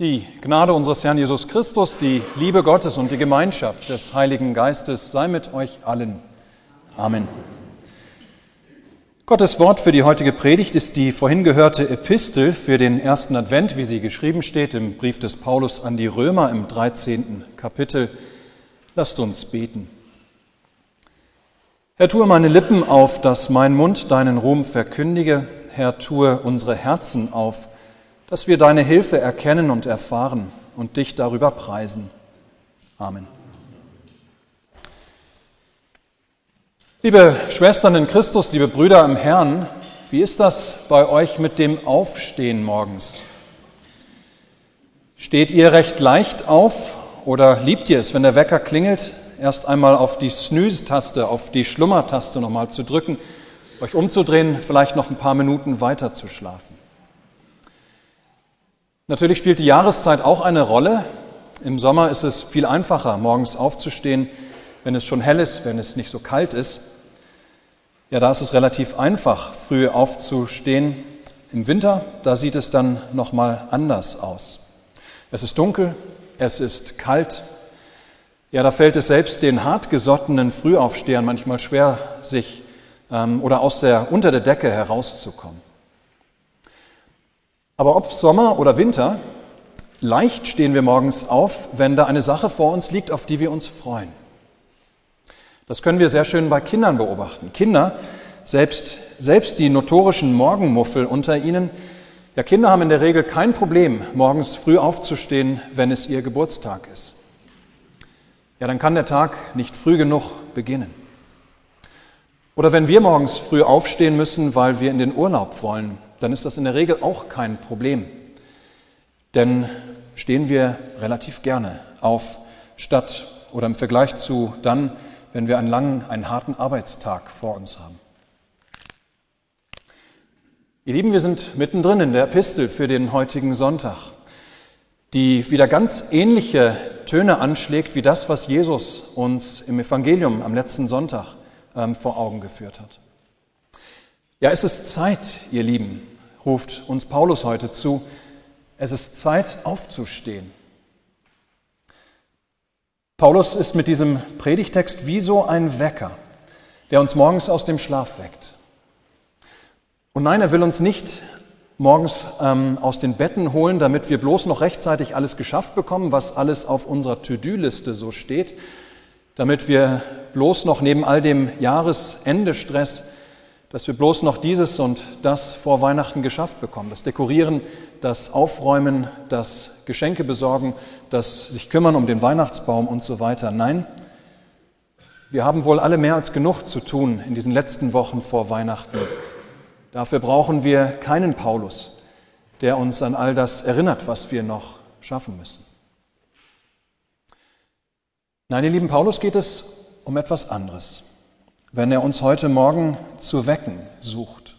Die Gnade unseres Herrn Jesus Christus, die Liebe Gottes und die Gemeinschaft des Heiligen Geistes sei mit euch allen. Amen. Gottes Wort für die heutige Predigt ist die vorhin gehörte Epistel für den ersten Advent, wie sie geschrieben steht im Brief des Paulus an die Römer im 13. Kapitel. Lasst uns beten. Herr, tue meine Lippen auf, dass mein Mund deinen Ruhm verkündige. Herr, tue unsere Herzen auf, dass wir deine Hilfe erkennen und erfahren und dich darüber preisen. Amen. Liebe Schwestern in Christus, liebe Brüder im Herrn, wie ist das bei euch mit dem Aufstehen morgens? Steht ihr recht leicht auf oder liebt ihr es, wenn der Wecker klingelt, erst einmal auf die Snooze-Taste, auf die Schlummertaste nochmal zu drücken, euch umzudrehen, vielleicht noch ein paar Minuten weiter zu schlafen? Natürlich spielt die Jahreszeit auch eine Rolle. Im Sommer ist es viel einfacher, morgens aufzustehen, wenn es schon hell ist, wenn es nicht so kalt ist. Ja, da ist es relativ einfach, früh aufzustehen. Im Winter, da sieht es dann nochmal anders aus. Es ist dunkel, es ist kalt. Ja, da fällt es selbst den hartgesottenen Frühaufstehern manchmal schwer, sich ähm, oder aus der unter der Decke herauszukommen. Aber ob Sommer oder Winter, leicht stehen wir morgens auf, wenn da eine Sache vor uns liegt, auf die wir uns freuen. Das können wir sehr schön bei Kindern beobachten. Kinder, selbst, selbst die notorischen Morgenmuffel unter ihnen, ja, Kinder haben in der Regel kein Problem, morgens früh aufzustehen, wenn es ihr Geburtstag ist. Ja, dann kann der Tag nicht früh genug beginnen. Oder wenn wir morgens früh aufstehen müssen, weil wir in den Urlaub wollen, dann ist das in der Regel auch kein Problem. Denn stehen wir relativ gerne auf, statt oder im Vergleich zu dann, wenn wir einen langen, einen harten Arbeitstag vor uns haben. Ihr Lieben, wir sind mittendrin in der Epistel für den heutigen Sonntag, die wieder ganz ähnliche Töne anschlägt wie das, was Jesus uns im Evangelium am letzten Sonntag ähm, vor Augen geführt hat. Ja, es ist Zeit, ihr Lieben, ruft uns Paulus heute zu. Es ist Zeit, aufzustehen. Paulus ist mit diesem Predigtext wie so ein Wecker, der uns morgens aus dem Schlaf weckt. Und nein, er will uns nicht morgens ähm, aus den Betten holen, damit wir bloß noch rechtzeitig alles geschafft bekommen, was alles auf unserer To-Do-Liste so steht, damit wir bloß noch neben all dem Jahresendestress, dass wir bloß noch dieses und das vor Weihnachten geschafft bekommen. Das Dekorieren, das Aufräumen, das Geschenke besorgen, das sich kümmern um den Weihnachtsbaum und so weiter. Nein, wir haben wohl alle mehr als genug zu tun in diesen letzten Wochen vor Weihnachten. Dafür brauchen wir keinen Paulus, der uns an all das erinnert, was wir noch schaffen müssen. Nein, ihr lieben Paulus geht es um etwas anderes, wenn er uns heute Morgen zu wecken sucht.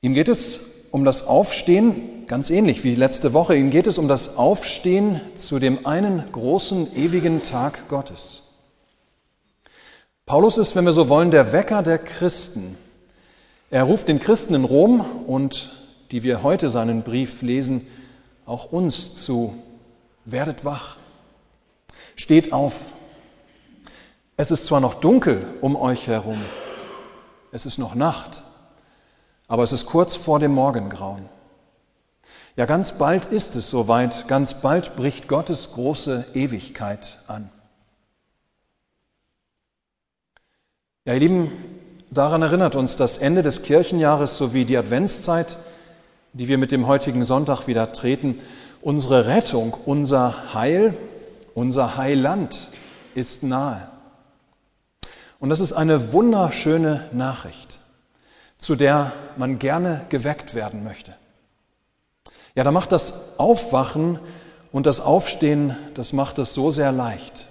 Ihm geht es um das Aufstehen, ganz ähnlich wie letzte Woche, ihm geht es um das Aufstehen zu dem einen großen, ewigen Tag Gottes. Paulus ist, wenn wir so wollen, der Wecker der Christen. Er ruft den Christen in Rom und die wir heute seinen Brief lesen, auch uns zu, werdet wach, Steht auf. Es ist zwar noch dunkel um euch herum, es ist noch Nacht, aber es ist kurz vor dem Morgengrauen. Ja, ganz bald ist es soweit, ganz bald bricht Gottes große Ewigkeit an. Ja, ihr Lieben, daran erinnert uns das Ende des Kirchenjahres sowie die Adventszeit, die wir mit dem heutigen Sonntag wieder treten. Unsere Rettung, unser Heil unser Heiland ist nahe. Und das ist eine wunderschöne Nachricht, zu der man gerne geweckt werden möchte. Ja, da macht das Aufwachen und das Aufstehen, das macht es so sehr leicht.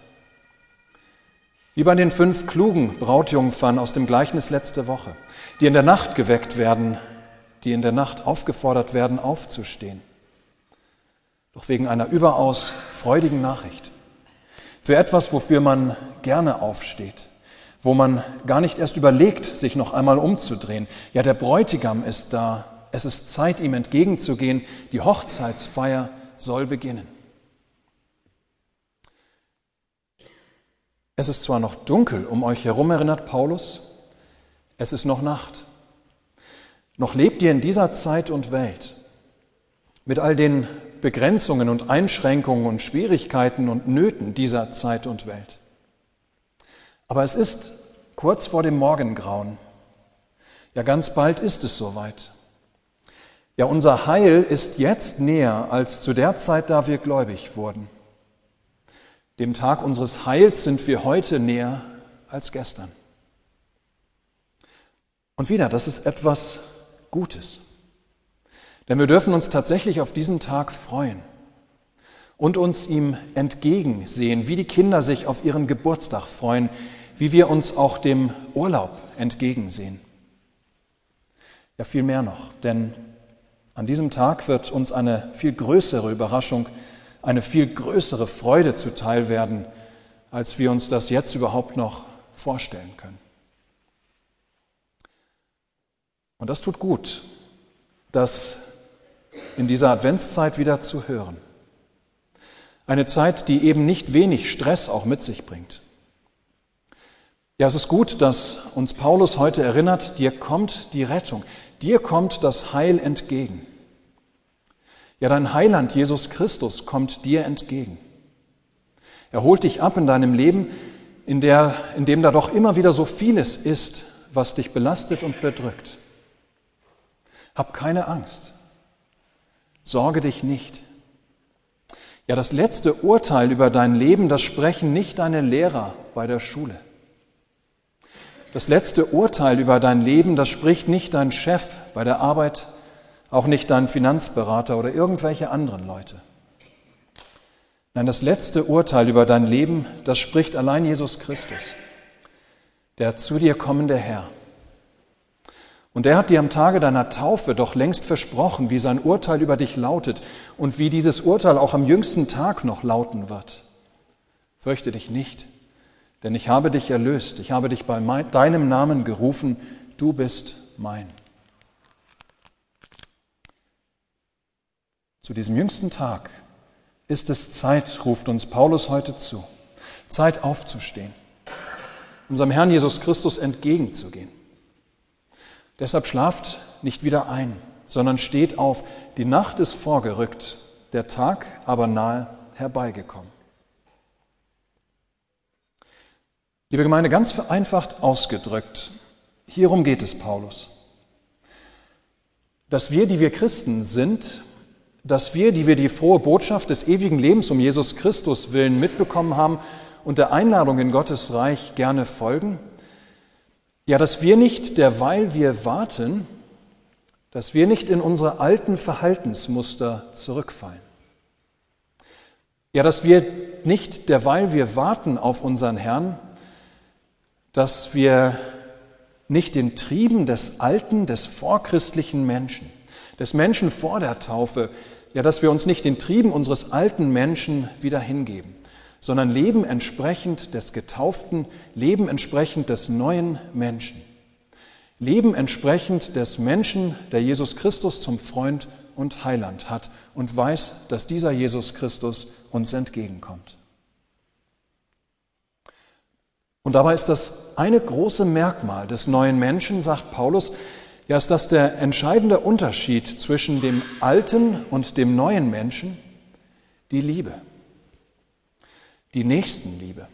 Wie bei den fünf klugen Brautjungfern aus dem Gleichnis letzte Woche, die in der Nacht geweckt werden, die in der Nacht aufgefordert werden, aufzustehen doch wegen einer überaus freudigen Nachricht. Für etwas, wofür man gerne aufsteht, wo man gar nicht erst überlegt, sich noch einmal umzudrehen. Ja, der Bräutigam ist da Es ist Zeit, ihm entgegenzugehen. Die Hochzeitsfeier soll beginnen. Es ist zwar noch dunkel um euch herum, erinnert Paulus, es ist noch Nacht. Noch lebt ihr in dieser Zeit und Welt mit all den Begrenzungen und Einschränkungen und Schwierigkeiten und Nöten dieser Zeit und Welt. Aber es ist kurz vor dem Morgengrauen. Ja, ganz bald ist es soweit. Ja, unser Heil ist jetzt näher als zu der Zeit, da wir gläubig wurden. Dem Tag unseres Heils sind wir heute näher als gestern. Und wieder, das ist etwas Gutes. Denn wir dürfen uns tatsächlich auf diesen Tag freuen und uns ihm entgegensehen, wie die Kinder sich auf ihren Geburtstag freuen, wie wir uns auch dem Urlaub entgegensehen. Ja, viel mehr noch, denn an diesem Tag wird uns eine viel größere Überraschung eine viel größere Freude zuteil werden, als wir uns das jetzt überhaupt noch vorstellen können. Und das tut gut, das in dieser Adventszeit wieder zu hören. Eine Zeit, die eben nicht wenig Stress auch mit sich bringt. Ja, es ist gut, dass uns Paulus heute erinnert, dir kommt die Rettung, dir kommt das Heil entgegen. Ja, dein Heiland Jesus Christus kommt dir entgegen. Er holt dich ab in deinem Leben, in, der, in dem da doch immer wieder so vieles ist, was dich belastet und bedrückt. Hab keine Angst. Sorge dich nicht. Ja, das letzte Urteil über dein Leben, das sprechen nicht deine Lehrer bei der Schule. Das letzte Urteil über dein Leben, das spricht nicht dein Chef bei der Arbeit, auch nicht dein Finanzberater oder irgendwelche anderen Leute. Nein, das letzte Urteil über dein Leben, das spricht allein Jesus Christus, der zu dir kommende Herr. Und er hat dir am Tage deiner Taufe doch längst versprochen, wie sein Urteil über dich lautet und wie dieses Urteil auch am jüngsten Tag noch lauten wird. Fürchte dich nicht, denn ich habe dich erlöst, ich habe dich bei deinem Namen gerufen, du bist mein. Zu diesem jüngsten Tag ist es Zeit, ruft uns Paulus heute zu, Zeit aufzustehen, unserem Herrn Jesus Christus entgegenzugehen. Deshalb schlaft nicht wieder ein, sondern steht auf. Die Nacht ist vorgerückt, der Tag aber nahe herbeigekommen. Liebe Gemeinde, ganz vereinfacht ausgedrückt, hierum geht es Paulus. Dass wir, die wir Christen sind, dass wir, die wir die frohe Botschaft des ewigen Lebens um Jesus Christus willen mitbekommen haben und der Einladung in Gottes Reich gerne folgen, ja, dass wir nicht derweil wir warten, dass wir nicht in unsere alten Verhaltensmuster zurückfallen. Ja, dass wir nicht derweil wir warten auf unseren Herrn, dass wir nicht den Trieben des alten, des vorchristlichen Menschen, des Menschen vor der Taufe, ja, dass wir uns nicht den Trieben unseres alten Menschen wieder hingeben, sondern leben entsprechend des Getauften, leben entsprechend des neuen Menschen. Leben entsprechend des Menschen, der Jesus Christus zum Freund und Heiland hat und weiß, dass dieser Jesus Christus uns entgegenkommt. Und dabei ist das eine große Merkmal des neuen Menschen, sagt Paulus, ja, ist das der entscheidende Unterschied zwischen dem alten und dem neuen Menschen? Die Liebe. Die Nächstenliebe.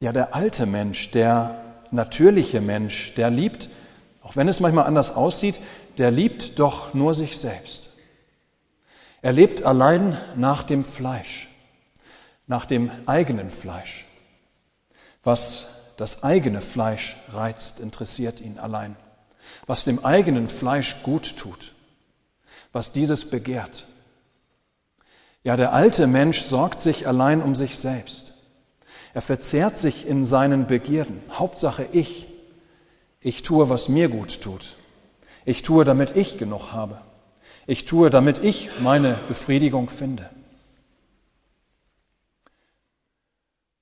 Ja, der alte Mensch, der natürliche Mensch, der liebt, auch wenn es manchmal anders aussieht, der liebt doch nur sich selbst. Er lebt allein nach dem Fleisch, nach dem eigenen Fleisch, was das eigene Fleisch reizt, interessiert ihn allein. Was dem eigenen Fleisch gut tut, was dieses begehrt. Ja, der alte Mensch sorgt sich allein um sich selbst. Er verzehrt sich in seinen Begierden. Hauptsache ich. Ich tue, was mir gut tut. Ich tue, damit ich genug habe. Ich tue, damit ich meine Befriedigung finde.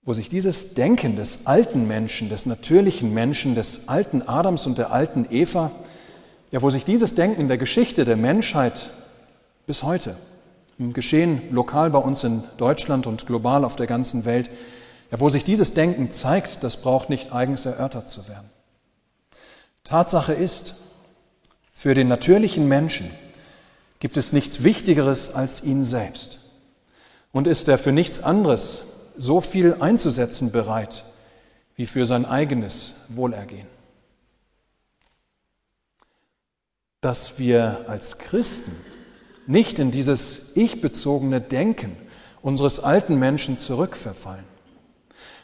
wo sich dieses Denken des alten Menschen, des natürlichen Menschen, des alten Adams und der alten Eva, ja, wo sich dieses Denken in der Geschichte der Menschheit bis heute, Geschehen lokal bei uns in Deutschland und global auf der ganzen Welt, ja, wo sich dieses Denken zeigt, das braucht nicht eigens erörtert zu werden. Tatsache ist, für den natürlichen Menschen gibt es nichts Wichtigeres als ihn selbst. Und ist er für nichts anderes so viel einzusetzen bereit wie für sein eigenes Wohlergehen. Dass wir als Christen nicht in dieses ich-bezogene Denken unseres alten Menschen zurückverfallen,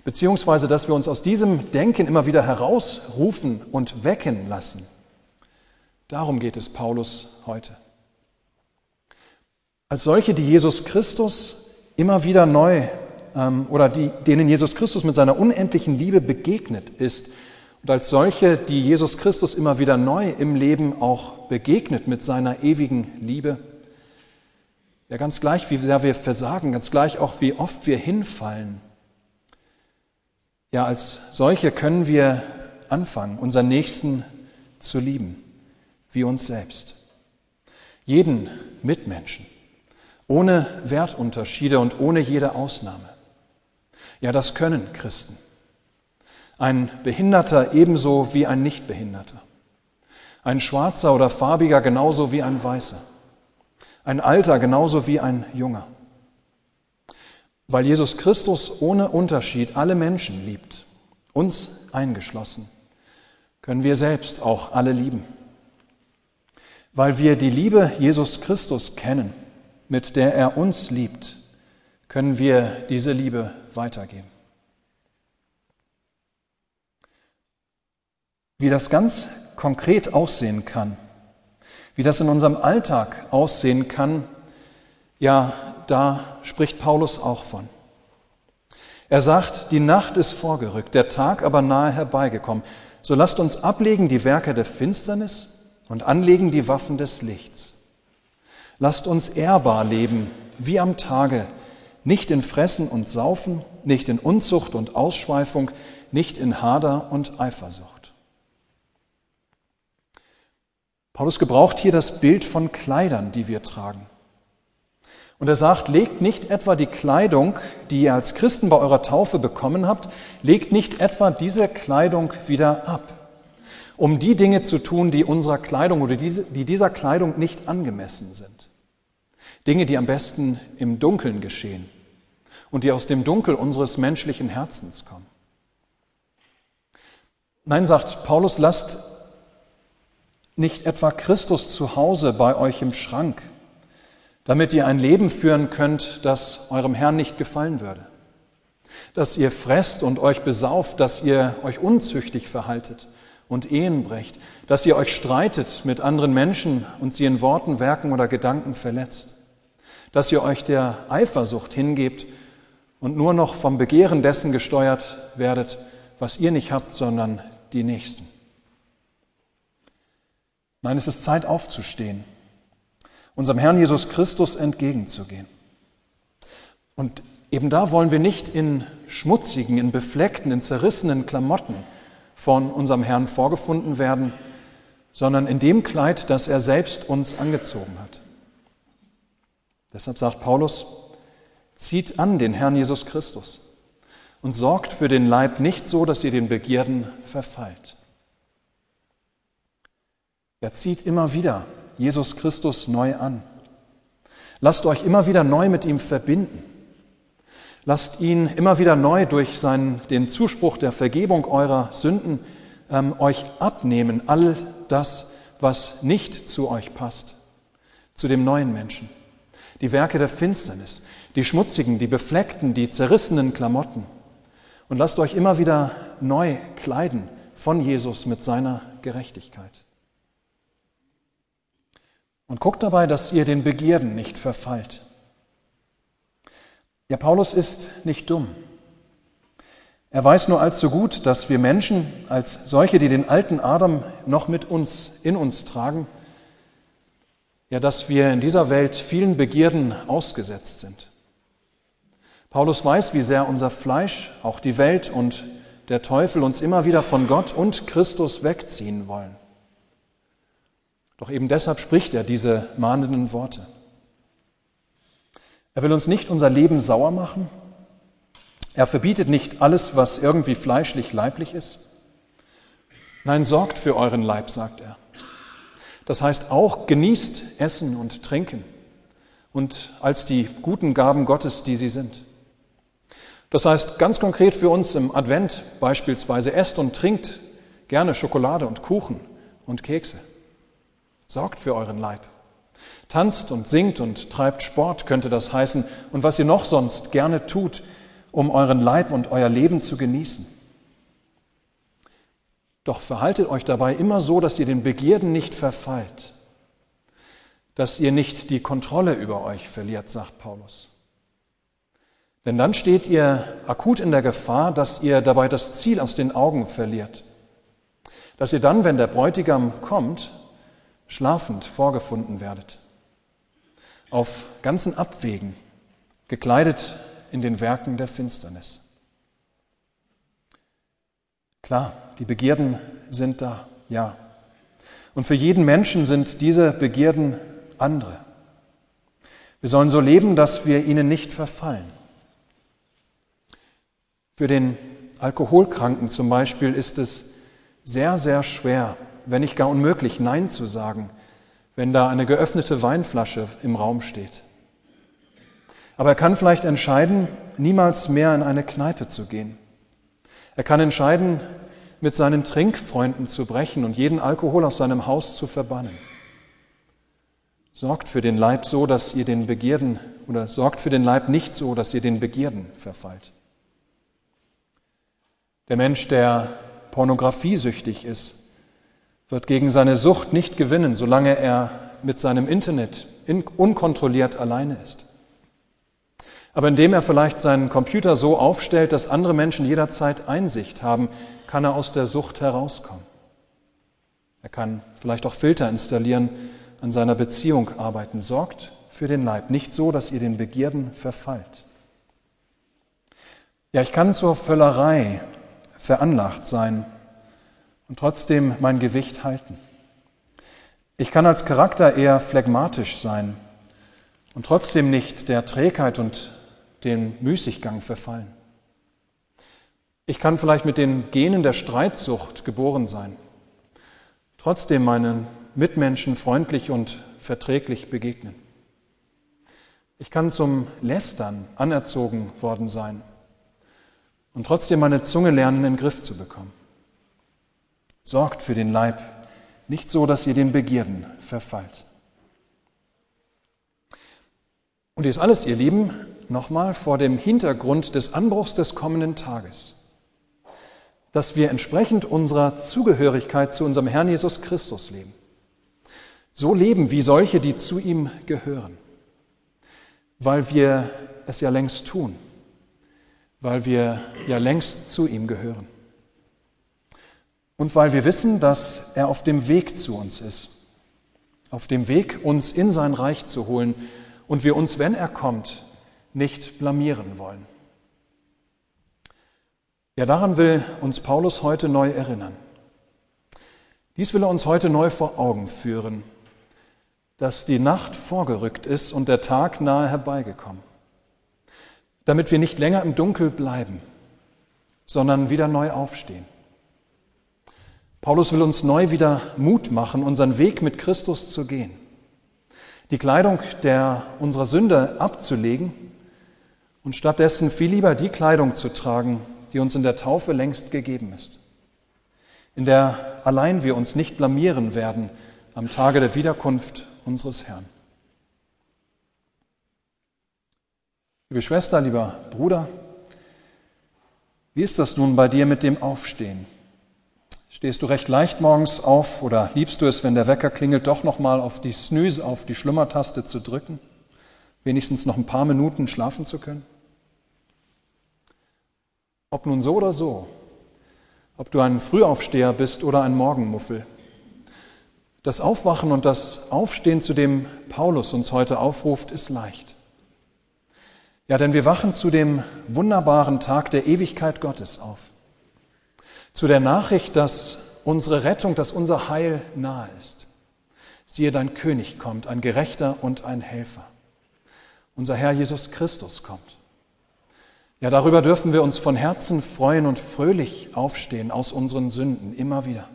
beziehungsweise dass wir uns aus diesem Denken immer wieder herausrufen und wecken lassen. Darum geht es Paulus heute. Als solche, die Jesus Christus immer wieder neu ähm, oder die, denen Jesus Christus mit seiner unendlichen Liebe begegnet ist und als solche, die Jesus Christus immer wieder neu im Leben auch begegnet mit seiner ewigen Liebe. Ja, ganz gleich, wie sehr wir versagen, ganz gleich auch, wie oft wir hinfallen. Ja, als solche können wir anfangen, unseren Nächsten zu lieben, wie uns selbst. Jeden Mitmenschen, ohne Wertunterschiede und ohne jede Ausnahme. Ja, das können Christen. Ein Behinderter ebenso wie ein Nichtbehinderter. Ein Schwarzer oder Farbiger genauso wie ein Weißer. Ein Alter genauso wie ein Junger. Weil Jesus Christus ohne Unterschied alle Menschen liebt, uns eingeschlossen, können wir selbst auch alle lieben. Weil wir die Liebe Jesus Christus kennen, mit der er uns liebt, können wir diese Liebe weitergeben. Wie das ganz konkret aussehen kann, wie das in unserem Alltag aussehen kann, ja, da spricht Paulus auch von. Er sagt, die Nacht ist vorgerückt, der Tag aber nahe herbeigekommen. So lasst uns ablegen die Werke der Finsternis und anlegen die Waffen des Lichts. Lasst uns ehrbar leben, wie am Tage, nicht in Fressen und Saufen, nicht in Unzucht und Ausschweifung, nicht in Hader und Eifersucht. Paulus gebraucht hier das Bild von Kleidern, die wir tragen. Und er sagt, legt nicht etwa die Kleidung, die ihr als Christen bei eurer Taufe bekommen habt, legt nicht etwa diese Kleidung wieder ab, um die Dinge zu tun, die unserer Kleidung oder die dieser Kleidung nicht angemessen sind. Dinge, die am besten im Dunkeln geschehen und die aus dem Dunkel unseres menschlichen Herzens kommen. Nein, sagt Paulus, lasst nicht etwa Christus zu Hause bei euch im Schrank, damit ihr ein Leben führen könnt, das eurem Herrn nicht gefallen würde. Dass ihr fresst und euch besauft, dass ihr euch unzüchtig verhaltet und Ehen brecht, dass ihr euch streitet mit anderen Menschen und sie in Worten, Werken oder Gedanken verletzt dass ihr euch der Eifersucht hingebt und nur noch vom Begehren dessen gesteuert werdet, was ihr nicht habt, sondern die Nächsten. Nein, es ist Zeit aufzustehen, unserem Herrn Jesus Christus entgegenzugehen. Und eben da wollen wir nicht in schmutzigen, in befleckten, in zerrissenen Klamotten von unserem Herrn vorgefunden werden, sondern in dem Kleid, das er selbst uns angezogen hat. Deshalb sagt Paulus, zieht an den Herrn Jesus Christus und sorgt für den Leib nicht so, dass ihr den Begierden verfallt. Er zieht immer wieder Jesus Christus neu an. Lasst euch immer wieder neu mit ihm verbinden. Lasst ihn immer wieder neu durch seinen, den Zuspruch der Vergebung eurer Sünden ähm, euch abnehmen, all das, was nicht zu euch passt, zu dem neuen Menschen die Werke der Finsternis, die schmutzigen, die befleckten, die zerrissenen Klamotten. Und lasst euch immer wieder neu kleiden von Jesus mit seiner Gerechtigkeit. Und guckt dabei, dass ihr den Begierden nicht verfallt. Ja, Paulus ist nicht dumm. Er weiß nur allzu gut, dass wir Menschen als solche, die den alten Adam noch mit uns, in uns tragen, ja, dass wir in dieser Welt vielen Begierden ausgesetzt sind. Paulus weiß, wie sehr unser Fleisch, auch die Welt und der Teufel uns immer wieder von Gott und Christus wegziehen wollen. Doch eben deshalb spricht er diese mahnenden Worte. Er will uns nicht unser Leben sauer machen. Er verbietet nicht alles, was irgendwie fleischlich leiblich ist. Nein, sorgt für euren Leib, sagt er. Das heißt auch, genießt Essen und Trinken und als die guten Gaben Gottes, die sie sind. Das heißt ganz konkret für uns im Advent beispielsweise, esst und trinkt gerne Schokolade und Kuchen und Kekse. Sorgt für euren Leib. Tanzt und singt und treibt Sport, könnte das heißen, und was ihr noch sonst gerne tut, um euren Leib und euer Leben zu genießen. Doch verhaltet euch dabei immer so, dass ihr den Begierden nicht verfallt, dass ihr nicht die Kontrolle über euch verliert, sagt Paulus. Denn dann steht ihr akut in der Gefahr, dass ihr dabei das Ziel aus den Augen verliert, dass ihr dann, wenn der Bräutigam kommt, schlafend vorgefunden werdet, auf ganzen Abwegen, gekleidet in den Werken der Finsternis. Klar, die Begierden sind da, ja. Und für jeden Menschen sind diese Begierden andere. Wir sollen so leben, dass wir ihnen nicht verfallen. Für den Alkoholkranken zum Beispiel ist es sehr, sehr schwer, wenn nicht gar unmöglich, Nein zu sagen, wenn da eine geöffnete Weinflasche im Raum steht. Aber er kann vielleicht entscheiden, niemals mehr in eine Kneipe zu gehen. Er kann entscheiden, mit seinen Trinkfreunden zu brechen und jeden Alkohol aus seinem Haus zu verbannen. Sorgt für den Leib so, dass ihr den Begierden, oder sorgt für den Leib nicht so, dass ihr den Begierden verfallt. Der Mensch, der pornografiesüchtig ist, wird gegen seine Sucht nicht gewinnen, solange er mit seinem Internet unkontrolliert alleine ist. Aber indem er vielleicht seinen Computer so aufstellt, dass andere Menschen jederzeit Einsicht haben, kann er aus der Sucht herauskommen. Er kann vielleicht auch Filter installieren, an seiner Beziehung arbeiten. Sorgt für den Leib, nicht so, dass ihr den Begierden verfallt. Ja, ich kann zur Völlerei veranlagt sein und trotzdem mein Gewicht halten. Ich kann als Charakter eher phlegmatisch sein und trotzdem nicht der Trägheit und den Müßiggang verfallen. Ich kann vielleicht mit den Genen der Streitsucht geboren sein, trotzdem meinen Mitmenschen freundlich und verträglich begegnen. Ich kann zum Lästern anerzogen worden sein und trotzdem meine Zunge lernen, in den Griff zu bekommen. Sorgt für den Leib, nicht so, dass ihr den Begierden verfallt. Und dies alles, ihr Lieben, nochmal vor dem Hintergrund des Anbruchs des kommenden Tages, dass wir entsprechend unserer Zugehörigkeit zu unserem Herrn Jesus Christus leben. So leben wie solche, die zu ihm gehören, weil wir es ja längst tun, weil wir ja längst zu ihm gehören und weil wir wissen, dass er auf dem Weg zu uns ist, auf dem Weg, uns in sein Reich zu holen und wir uns, wenn er kommt, nicht blamieren wollen. Ja, daran will uns Paulus heute neu erinnern. Dies will er uns heute neu vor Augen führen, dass die Nacht vorgerückt ist und der Tag nahe herbeigekommen, damit wir nicht länger im Dunkel bleiben, sondern wieder neu aufstehen. Paulus will uns neu wieder Mut machen, unseren Weg mit Christus zu gehen, die Kleidung der unserer Sünde abzulegen und stattdessen viel lieber die Kleidung zu tragen, die uns in der Taufe längst gegeben ist, in der allein wir uns nicht blamieren werden am Tage der Wiederkunft unseres Herrn. Liebe Schwester, lieber Bruder, wie ist das nun bei dir mit dem Aufstehen? Stehst du recht leicht morgens auf oder liebst du es, wenn der Wecker klingelt, doch nochmal auf die Snooze, auf die Schlummertaste zu drücken? Wenigstens noch ein paar Minuten schlafen zu können? Ob nun so oder so, ob du ein Frühaufsteher bist oder ein Morgenmuffel, das Aufwachen und das Aufstehen, zu dem Paulus uns heute aufruft, ist leicht. Ja, denn wir wachen zu dem wunderbaren Tag der Ewigkeit Gottes auf. Zu der Nachricht, dass unsere Rettung, dass unser Heil nahe ist. Siehe, dein König kommt, ein Gerechter und ein Helfer. Unser Herr Jesus Christus kommt. Ja, darüber dürfen wir uns von Herzen freuen und fröhlich aufstehen aus unseren Sünden immer wieder.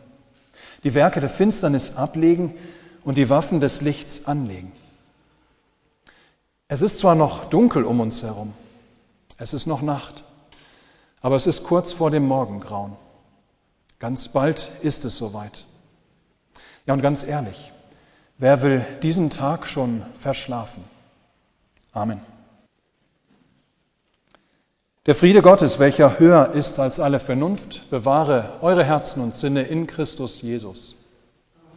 Die Werke der Finsternis ablegen und die Waffen des Lichts anlegen. Es ist zwar noch dunkel um uns herum, es ist noch Nacht, aber es ist kurz vor dem Morgengrauen. Ganz bald ist es soweit. Ja, und ganz ehrlich, wer will diesen Tag schon verschlafen? Amen. Der Friede Gottes, welcher höher ist als alle Vernunft, bewahre eure Herzen und Sinne in Christus Jesus.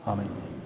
Amen.